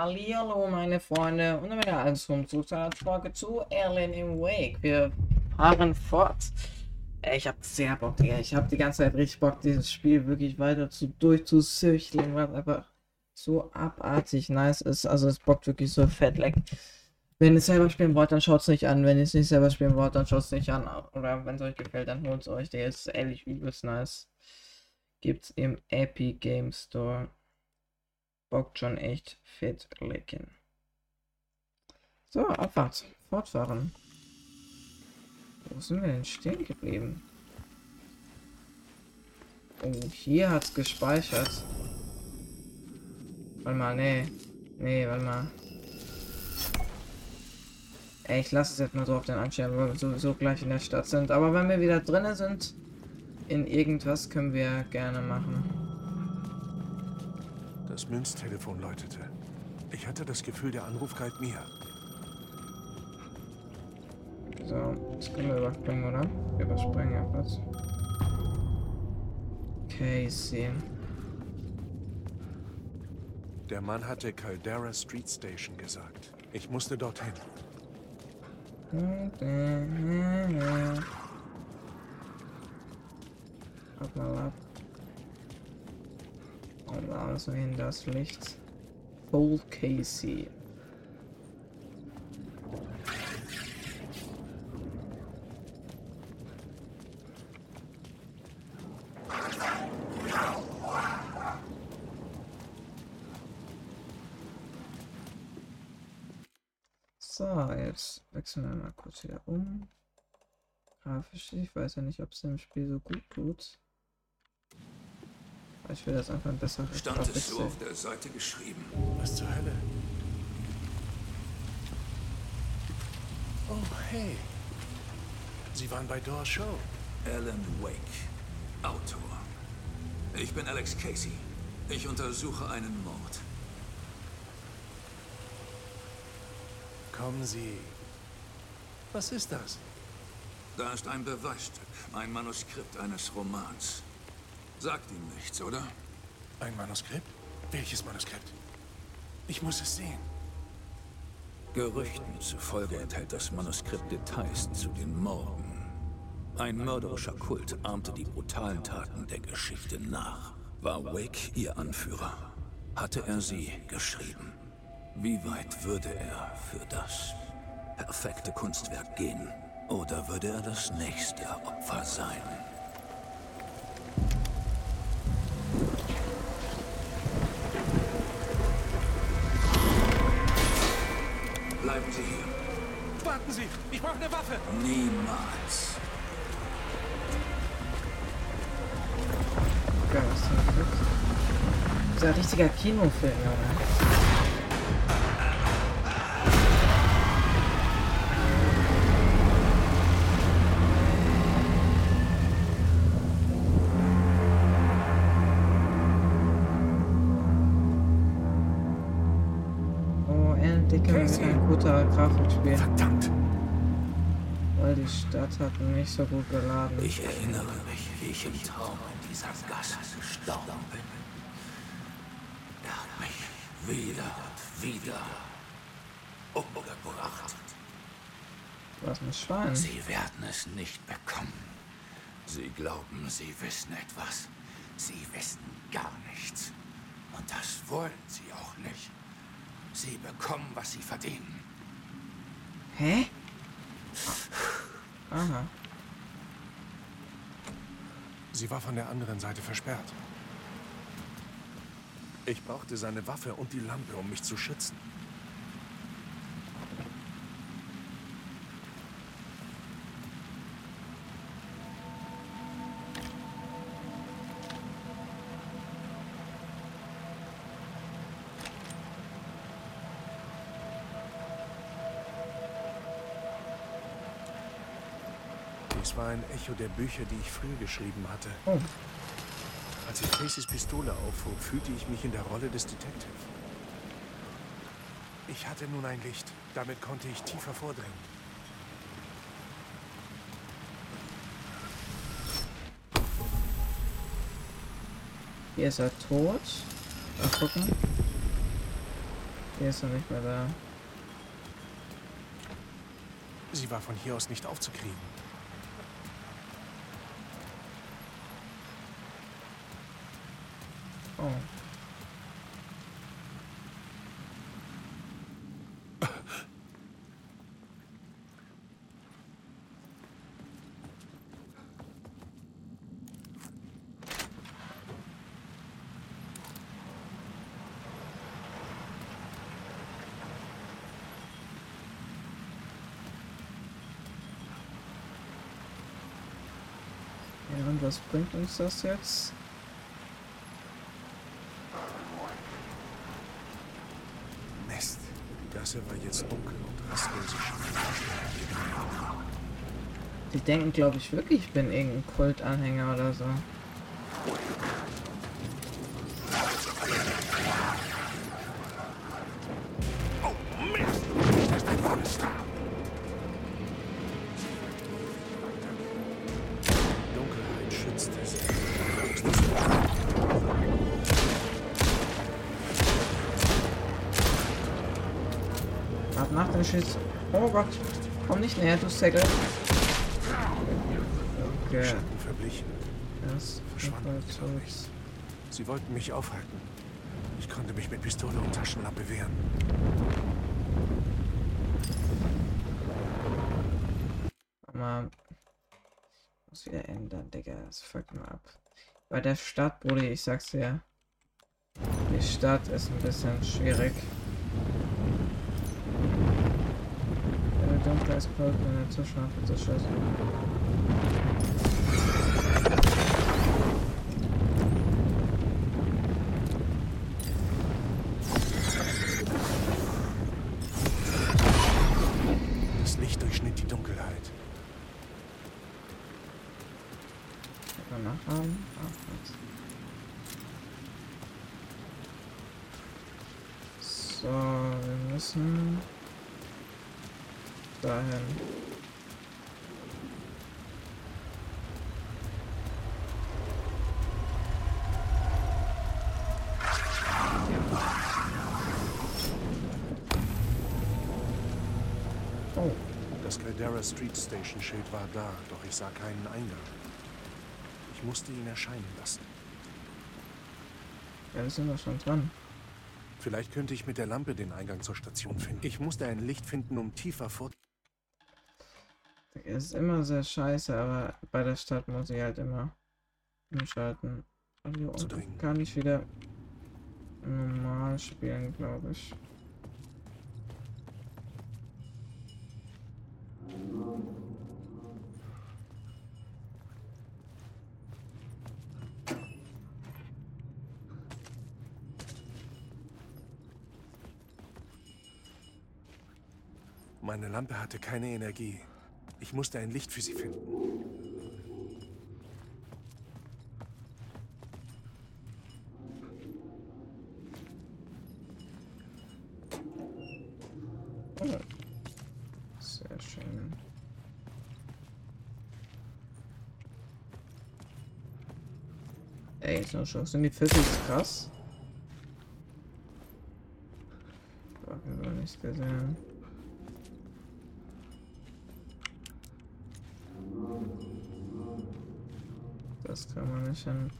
Hallihallo meine Freunde und wieder alles zum zu einer Folge zu Erlen im Wake. Wir fahren fort. Ich habe sehr Bock, Digga. Ich habe die ganze Zeit richtig Bock, dieses Spiel wirklich weiter zu durchzusüchteln, weil einfach so abartig nice ist. Also es bockt wirklich so fett leck. Wenn ihr es selber spielen wollt, dann schaut es nicht an. Wenn ihr es nicht selber spielen wollt, dann schaut es nicht an. Oder wenn es euch gefällt, dann holt es euch. Der ist ehrlich übelst nice. Gibt's im Epic Game Store bockt schon echt fett lecken. So, Abfahrt. Fortfahren. Wo sind wir denn stehen geblieben? Oh, hier hat's gespeichert. Warte mal, nee. Nee, warte mal. Ey, ich lasse es jetzt mal so auf den Anstellen, weil wir sowieso gleich in der Stadt sind. Aber wenn wir wieder drinnen sind, in irgendwas können wir gerne machen. Das Münztelefon läutete. Ich hatte das Gefühl, der Anruf galt mir. So, das können wir überspringen, oder? Wir überspringen etwas. Casey. Der Mann hatte Caldera Street Station gesagt. Ich musste dorthin. Ab mal ab. Also in das Licht. Paul Casey. So, jetzt wechseln wir mal kurz wieder um. Grafisch, ich weiß ja nicht, ob es im Spiel so gut tut. Ich will das einfach besser. Stand es so auf der Seite geschrieben. Was zur Hölle? Oh, hey. Sie waren bei Door Show. Alan Wake, Autor. Ich bin Alex Casey. Ich untersuche einen Mord. Kommen Sie. Was ist das? Da ist ein Beweisstück, ein Manuskript eines Romans. Sagt ihm nichts, oder? Ein Manuskript? Welches Manuskript? Ich muss es sehen. Gerüchten zufolge enthält das Manuskript Details zu den Morden. Ein mörderischer Kult ahmte die brutalen Taten der Geschichte nach. War Wake ihr Anführer? Hatte er sie geschrieben? Wie weit würde er für das perfekte Kunstwerk gehen? Oder würde er das nächste Opfer sein? Bleiben Sie hier. Warten Sie! Ich brauche eine Waffe! Niemals. Geil, was denn das? Das ist ein richtiger Kinofilm, Junge. Hat nicht so gut geladen. Ich erinnere mich, wie ich im Traum in dieser Gasse gestorben bin. Er hat mich wieder und wieder umgebracht. Was ein Schwein. Sie werden es nicht bekommen. Sie glauben, sie wissen etwas. Sie wissen gar nichts. Und das wollen sie auch nicht. Sie bekommen, was sie verdienen. Hä? Aha. Sie war von der anderen Seite versperrt. Ich brauchte seine Waffe und die Lampe, um mich zu schützen. Echo der Bücher, die ich früher geschrieben hatte. Oh. Als ich Casey's Pistole aufhob, fühlte ich mich in der Rolle des Detective. Ich hatte nun ein Licht. Damit konnte ich tiefer vordringen. Hier ist er tot. Mal gucken. Die ist noch nicht mehr da. Sie war von hier aus nicht aufzukriegen. Oh. Ja, und was bringt uns das jetzt? Mist. Gasse war jetzt dunkel und rastlose Die denken, glaube ich, wirklich, ich bin irgendein Kultanhänger oder so. Oh Gott. Komm nicht näher, du Säckel. Okay. Schatten verblichen. Das ich. Sie wollten mich aufhalten. Ich konnte mich mit Pistole und Taschenlampe wehren. Mal. Muss wieder ändern, Digga. Das fuckt mal ab. Bei der Stadt, Brudi, ich sag's dir. Die Stadt ist ein bisschen schwierig. Wenn du dunkler ist, wenn er zu scharf ist, das scheiße. Das Caldera Street Station Schild war da, doch ich sah keinen Eingang. Ich musste ihn erscheinen lassen. ja, wir sind doch schon dran. Vielleicht könnte ich mit der Lampe den Eingang zur Station finden. Ich musste ein Licht finden, um tiefer vor... Es ist immer sehr scheiße, aber bei der Stadt muss ich halt immer umschalten. Und hier unten kann ich wieder normal spielen, glaube ich. Meine Lampe hatte keine Energie. Ich musste ein Licht für sie finden. Sehr schön. Ey, so schon. Sind die Pfiffis krass? Hab ich noch nicht gesehen. Das kann man nicht hin.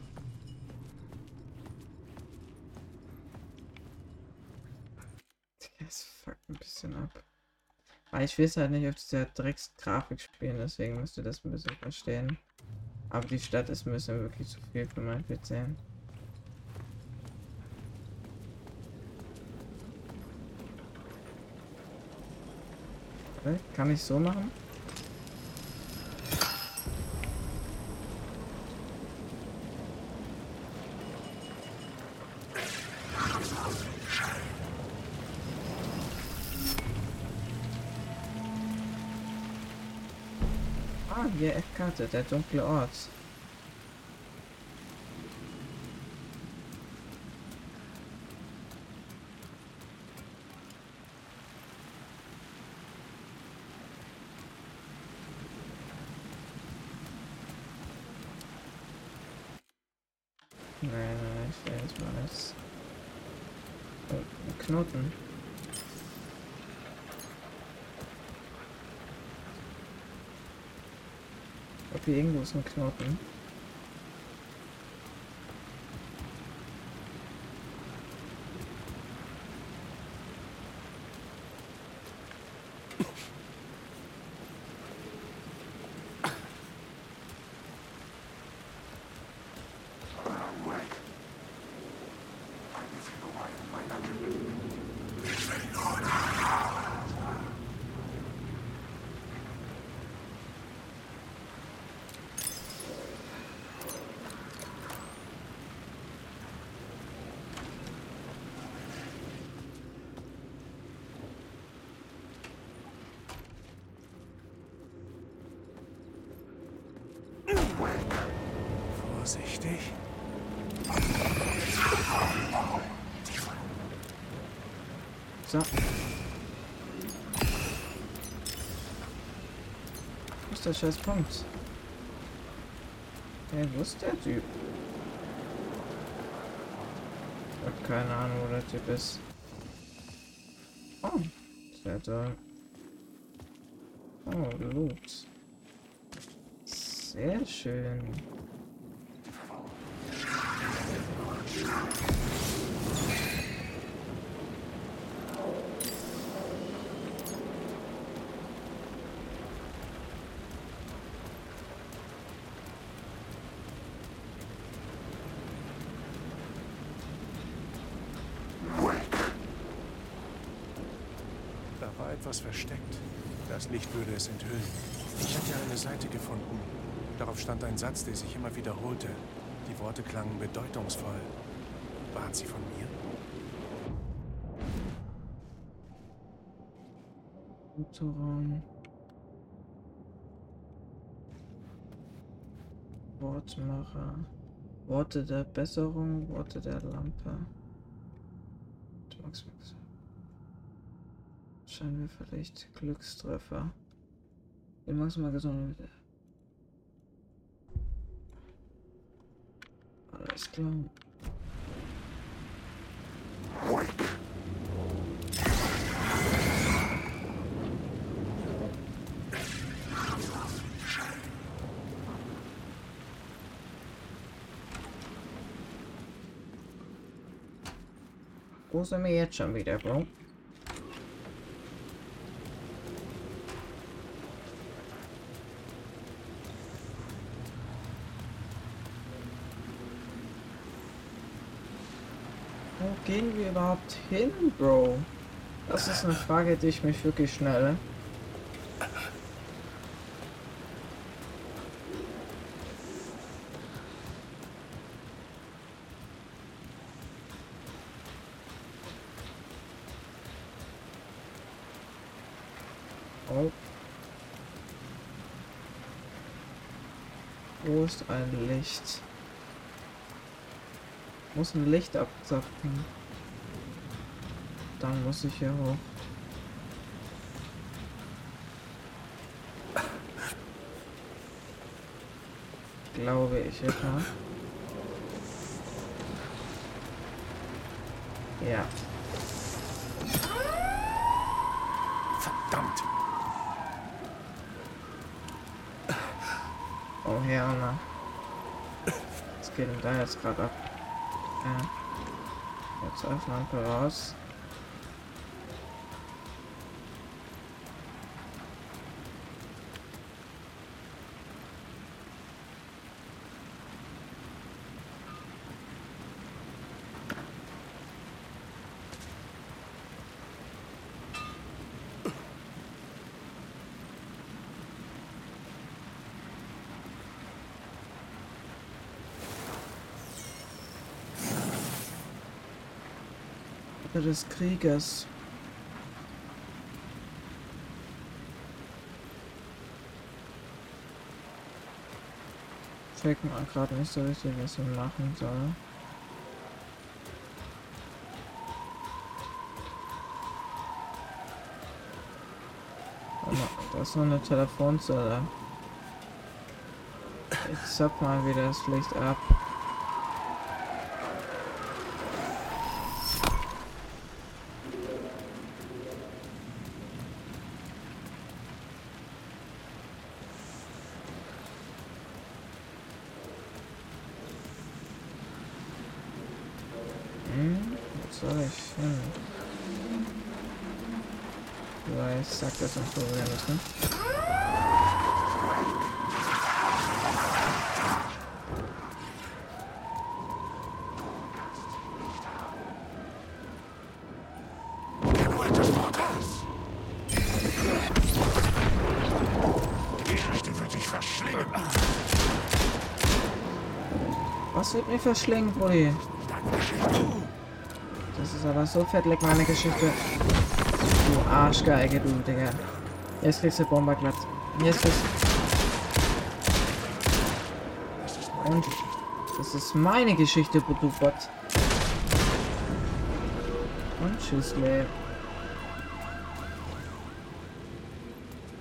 Es fuckt ein bisschen ab. Aber ich will es halt nicht auf dieser Drecksgrafik spielen, deswegen müsst ihr das ein bisschen verstehen. Aber die Stadt ist ein bisschen wirklich zu viel für mein PC. Kann ich so machen? Ah, hier F-Karte, der dunkle Ort. Nein, nein, ich will jetzt mal das. Oh, ein Knoten. Hier irgendwo ein Knoten. Vorsichtig. So. Wo ist der scheiß Punkt? Hey, wo ist der Typ? Ich hab keine Ahnung, wo der Typ ist. Oh, der da? Oh, Loot. Sehr schön. Da war etwas versteckt. Das Licht würde es enthüllen. Ich hatte eine Seite gefunden. Darauf stand ein Satz, der sich immer wiederholte. Die Worte klangen bedeutungsvoll. Waren sie von mir? Motorraum. Wortmacher. Worte der Besserung, Worte der Lampe. Max Max. Scheinwerferlicht, Glückstreffer. Die maximal gesund. Alles klar. Wo sind wir jetzt schon wieder, Bro? Wo gehen wir überhaupt hin, Bro? Das ist eine Frage, die ich mich wirklich schnell. Oh. Wo ist ein Licht? Muss ein Licht abzapfen. Dann muss ich hier hoch. Glaube ich, ja. Ja. Verdammt! Oh Herr, Was geht denn da jetzt gerade ab? Ja. Jetzt auf Lampe raus. Des Kriegers. Check mal gerade nicht so richtig, was ich machen soll. Da ist noch eine Telefonzelle. Ich zapp mal wieder das Licht ab. soll ich hin? Weil ich sag das nicht so. Er wird dich verschlingen. Was wird mir verschlingen, Brudi? Das ist aber so fett, leck meine Geschichte. Du Arschgeige, du, Digga. Jetzt kriegst du Bomberglatt. Jetzt kriegst Und das ist meine Geschichte, du Bot. Und tschüss. Ich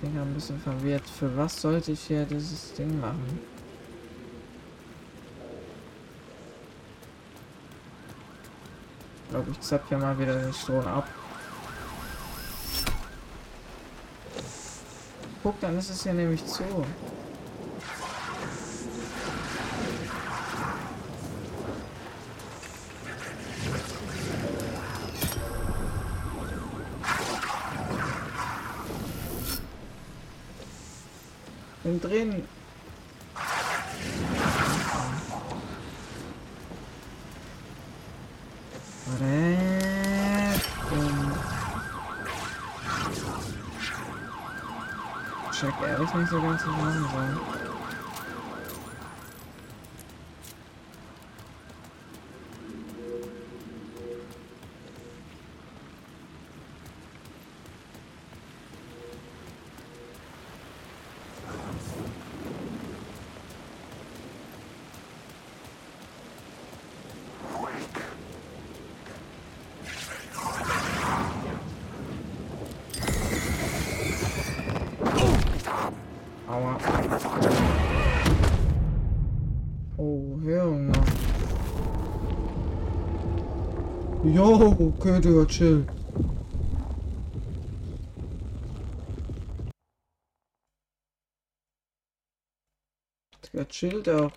bin ein bisschen verwirrt. Für was sollte ich hier dieses Ding machen? Ich glaube, ich zapp hier mal wieder den Strom ab. Guck, dann ist es hier nämlich zu. Bin drin. Warte. Um. Check ehrlich nicht so ganz, was ich machen soll. Aua. Oh, Junge. Jo, okay, Digga, chill. Digga, chill doch.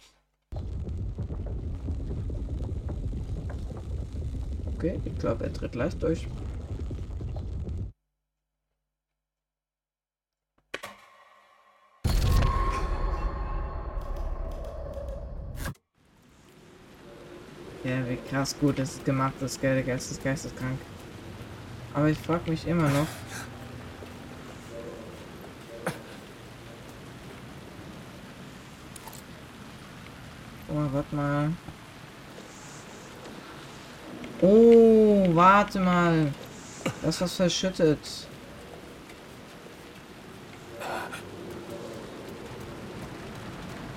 Okay, ich glaube, er tritt gleich durch. Ja, wie krass gut das ist gemacht, das Geld, der Geist ist geisteskrank. Aber ich frage mich immer noch. Oh, warte mal. Oh, warte mal. Das was verschüttet.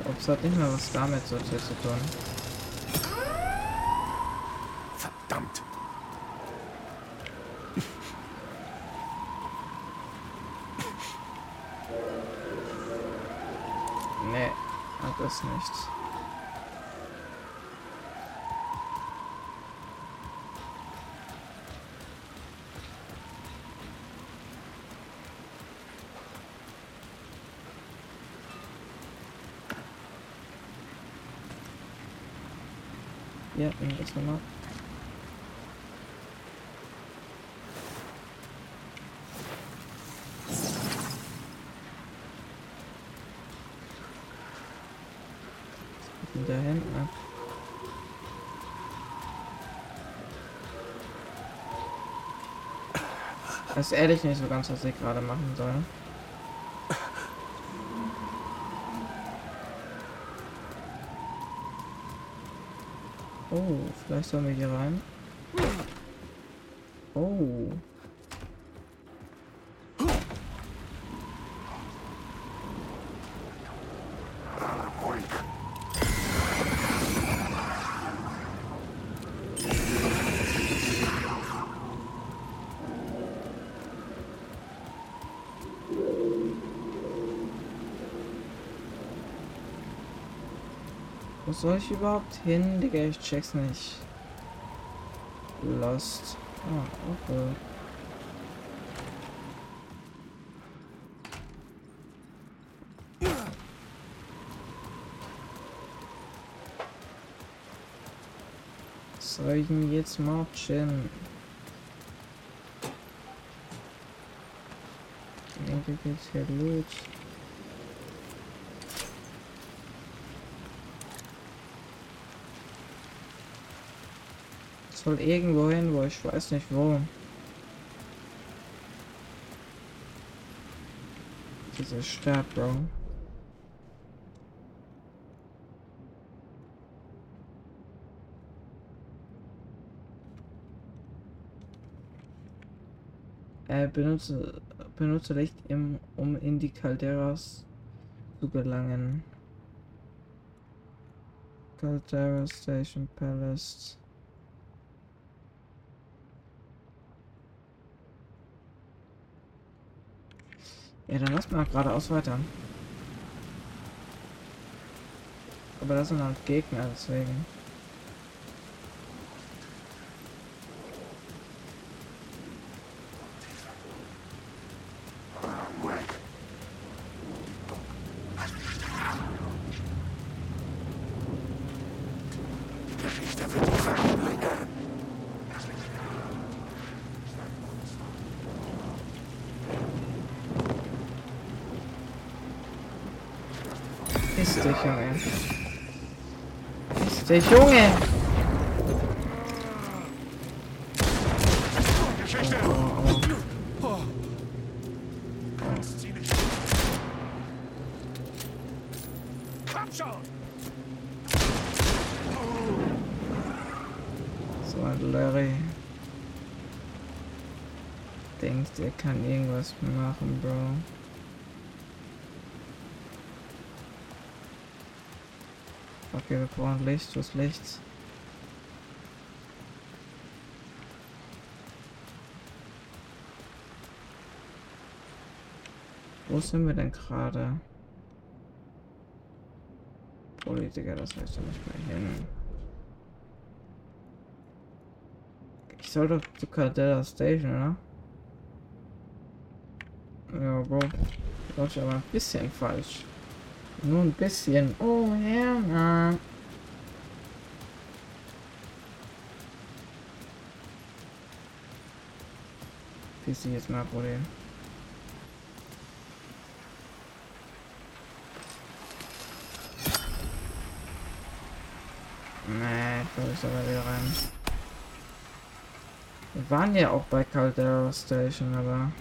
Ups, hat nicht mal was damit so zu tun. Verdammt. Nee, hat das nicht. Ja, nimm das nochmal. Da ab. Das ist ehrlich nicht so ganz, was ich gerade machen soll. Oh, vielleicht sollen wir hier rein. Oh. Soll ich überhaupt hin, Digga? Ich check's nicht. Lost. Ah, okay. soll ich denn jetzt machen? Irgendwie geht's hier los. Soll irgendwo hin, wo ich weiß nicht wo. Diese Stadt, Bro. Äh, benutze, benutze Licht, im, um in die Calderas zu gelangen. Caldera Station Palace. Ja, dann lass mal geradeaus weiter. Aber das sind halt Gegner, deswegen. Ist dich, Junge. Dich, Junge! So Larry. Denkt, er kann irgendwas machen, Bro. Okay, wir brauchen Licht, was Licht. Wo sind wir denn gerade? Politiker, das heißt ja nicht mehr hin. Ich soll doch zu Caldera Station, oder? Ja, Bro. Läuft aber ein bisschen falsch. Nur ein bisschen. Oh, ja. Piss dich jetzt mal, Bruder. Nee, ich glaube, ich soll wieder rein. Wir waren ja auch bei Caldera Station, aber...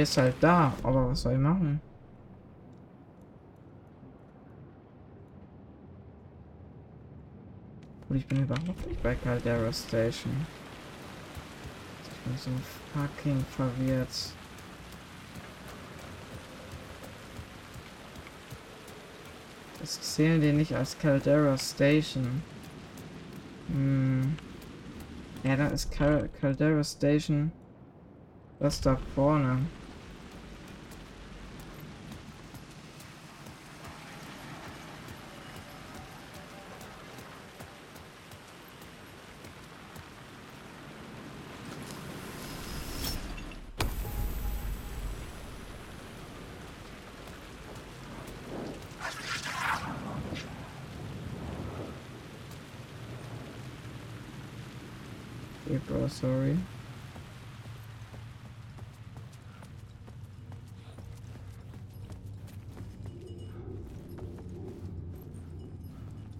jetzt halt da, aber was soll ich machen? Und ich bin überhaupt nicht bei Caldera Station. Ich bin so fucking verwirrt. Das zählen die nicht als Caldera Station. Hm. Ja, da ist Cal Caldera Station. Das da vorne. Okay, bro, sorry.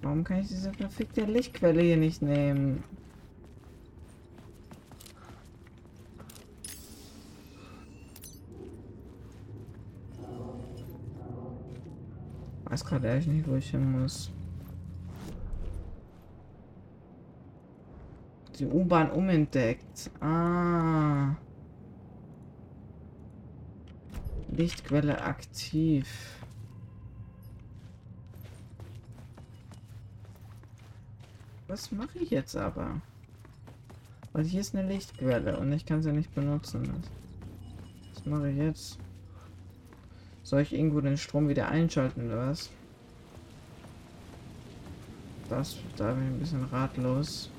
Warum kann ich diese verfickte Lichtquelle hier nicht nehmen? Weiß gerade ehrlich nicht, wo ich hin muss. Die U-Bahn umentdeckt. Ah. Lichtquelle aktiv. Was mache ich jetzt aber? Weil hier ist eine Lichtquelle und ich kann sie nicht benutzen. Was mache ich jetzt? Soll ich irgendwo den Strom wieder einschalten oder was? Das, da bin ich ein bisschen ratlos.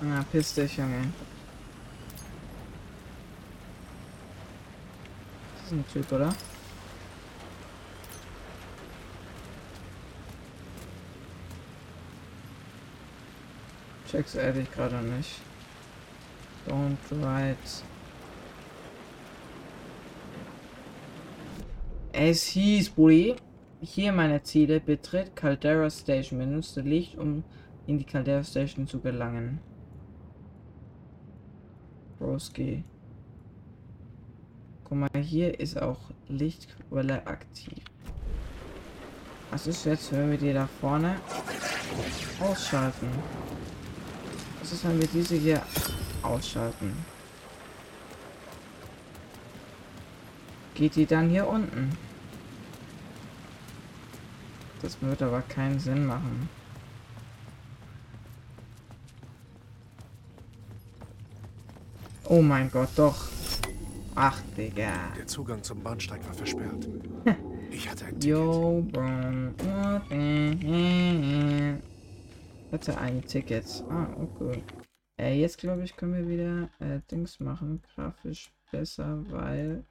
Na, piss dich, Junge. Das ist ein Typ, oder? Check's ehrlich gerade nicht. Don't write. Es hieß, Bulli. Hier meine Ziele. Betritt Caldera Station. Benutze Licht, um in die Caldera Station zu gelangen. Broski. Guck mal, hier ist auch Lichtquelle aktiv. Was ist jetzt, wenn wir die da vorne ausschalten? Was ist, wenn wir diese hier ausschalten? Geht die dann hier unten? Das wird aber keinen Sinn machen. Oh mein Gott, doch. Ach, Digga. Der Zugang zum Bahnsteig war versperrt. Ich hatte ein Ticket. Yo, Bro. Hatte ein Ticket. Ah, okay. Äh, jetzt glaube ich, können wir wieder äh, Dings machen. Grafisch besser, weil.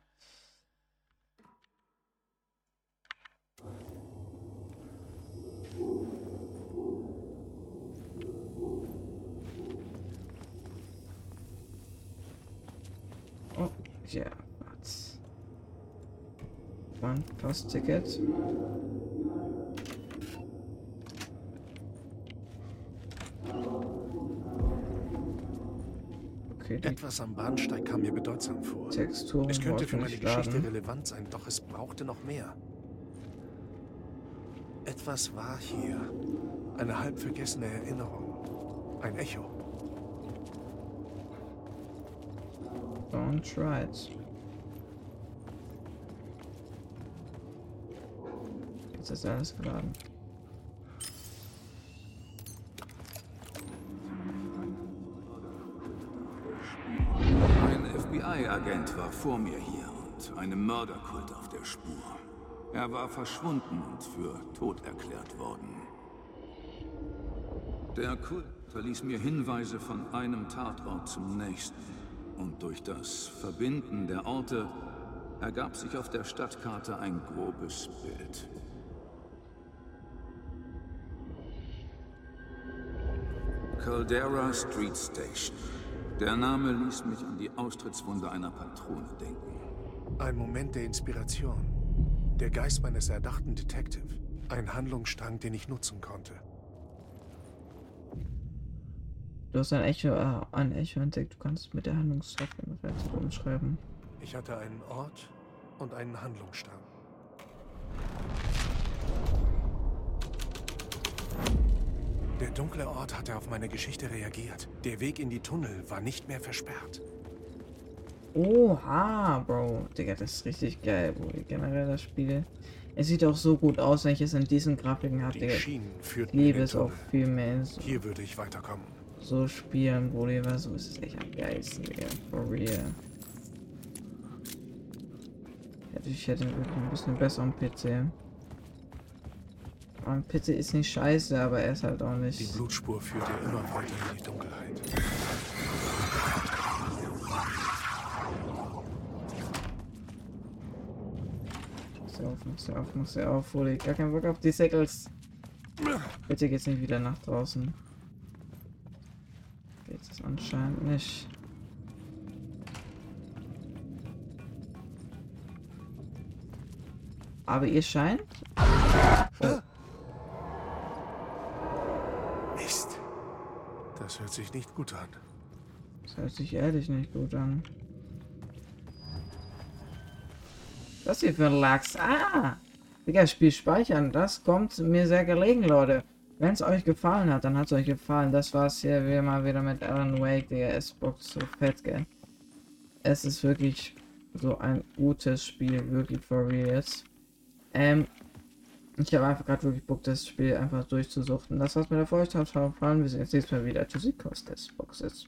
Oh, ja, was? One Pass Ticket. Okay, Etwas am Bahnsteig kam mir bedeutsam vor. Texturen Es könnte für meine Geschichte laden. relevant sein, doch es brauchte noch mehr. Etwas war hier. Eine halb vergessene Erinnerung. Ein Echo. Don't try it. Jetzt ist alles geladen. Ein FBI-Agent war vor mir hier und einem Mörderkult auf der Spur. Er war verschwunden und für tot erklärt worden. Der Kult verließ mir Hinweise von einem Tatort zum nächsten. Und durch das Verbinden der Orte ergab sich auf der Stadtkarte ein grobes Bild. Caldera Street Station. Der Name ließ mich an die Austrittswunde einer Patrone denken. Ein Moment der Inspiration. Der Geist meines erdachten Detective. Ein Handlungsstrang, den ich nutzen konnte. Du hast ein Echo, äh, ein Echo entdeckt. Du kannst mit der relativ umschreiben. Ich hatte einen Ort und einen Handlungsstrang. Der dunkle Ort hatte auf meine Geschichte reagiert. Der Weg in die Tunnel war nicht mehr versperrt. Oha, Bro. Digga, das ist richtig geil, Bro. Generell das Spiel. Es sieht auch so gut aus, wenn ich es in diesen Grafiken habe, Die Digga. Schienen Ich führten liebe es auch viel mehr Hier würde ich weiterkommen. So spielen, Bruder. So ist es echt am geilsten, Digga. For real. Hätte ich hätte wirklich ein bisschen besseren PC. Mein PC ist nicht scheiße, aber er ist halt auch Die nicht. Blutspur führte immer weiter in die Dunkelheit. Mach sie auf, mach sie auf, mach sie auf, Bruder. Gar keinen Bock auf die Säckels. Bitte geht's nicht wieder nach draußen. Anscheinend nicht. Aber ihr scheint. Mist. Das hört sich nicht gut an. Das hört sich ehrlich nicht gut an. Was hier für ein Lachs? Ah! Digga, Spiel speichern, das kommt mir sehr gelegen, Leute. Wenn es euch gefallen hat, dann hat es euch gefallen. Das war's hier wie immer wieder mit Alan Wake, der S-Box so fett, gell. Es ist wirklich so ein gutes Spiel, wirklich for real jetzt. Ähm, ich habe einfach gerade wirklich Bock, das Spiel einfach durchzusuchten. Das war's mit der. Ciao, ciao, wir sehen uns nächstes Mal wieder. Tschüssi, Kostes, Boxes.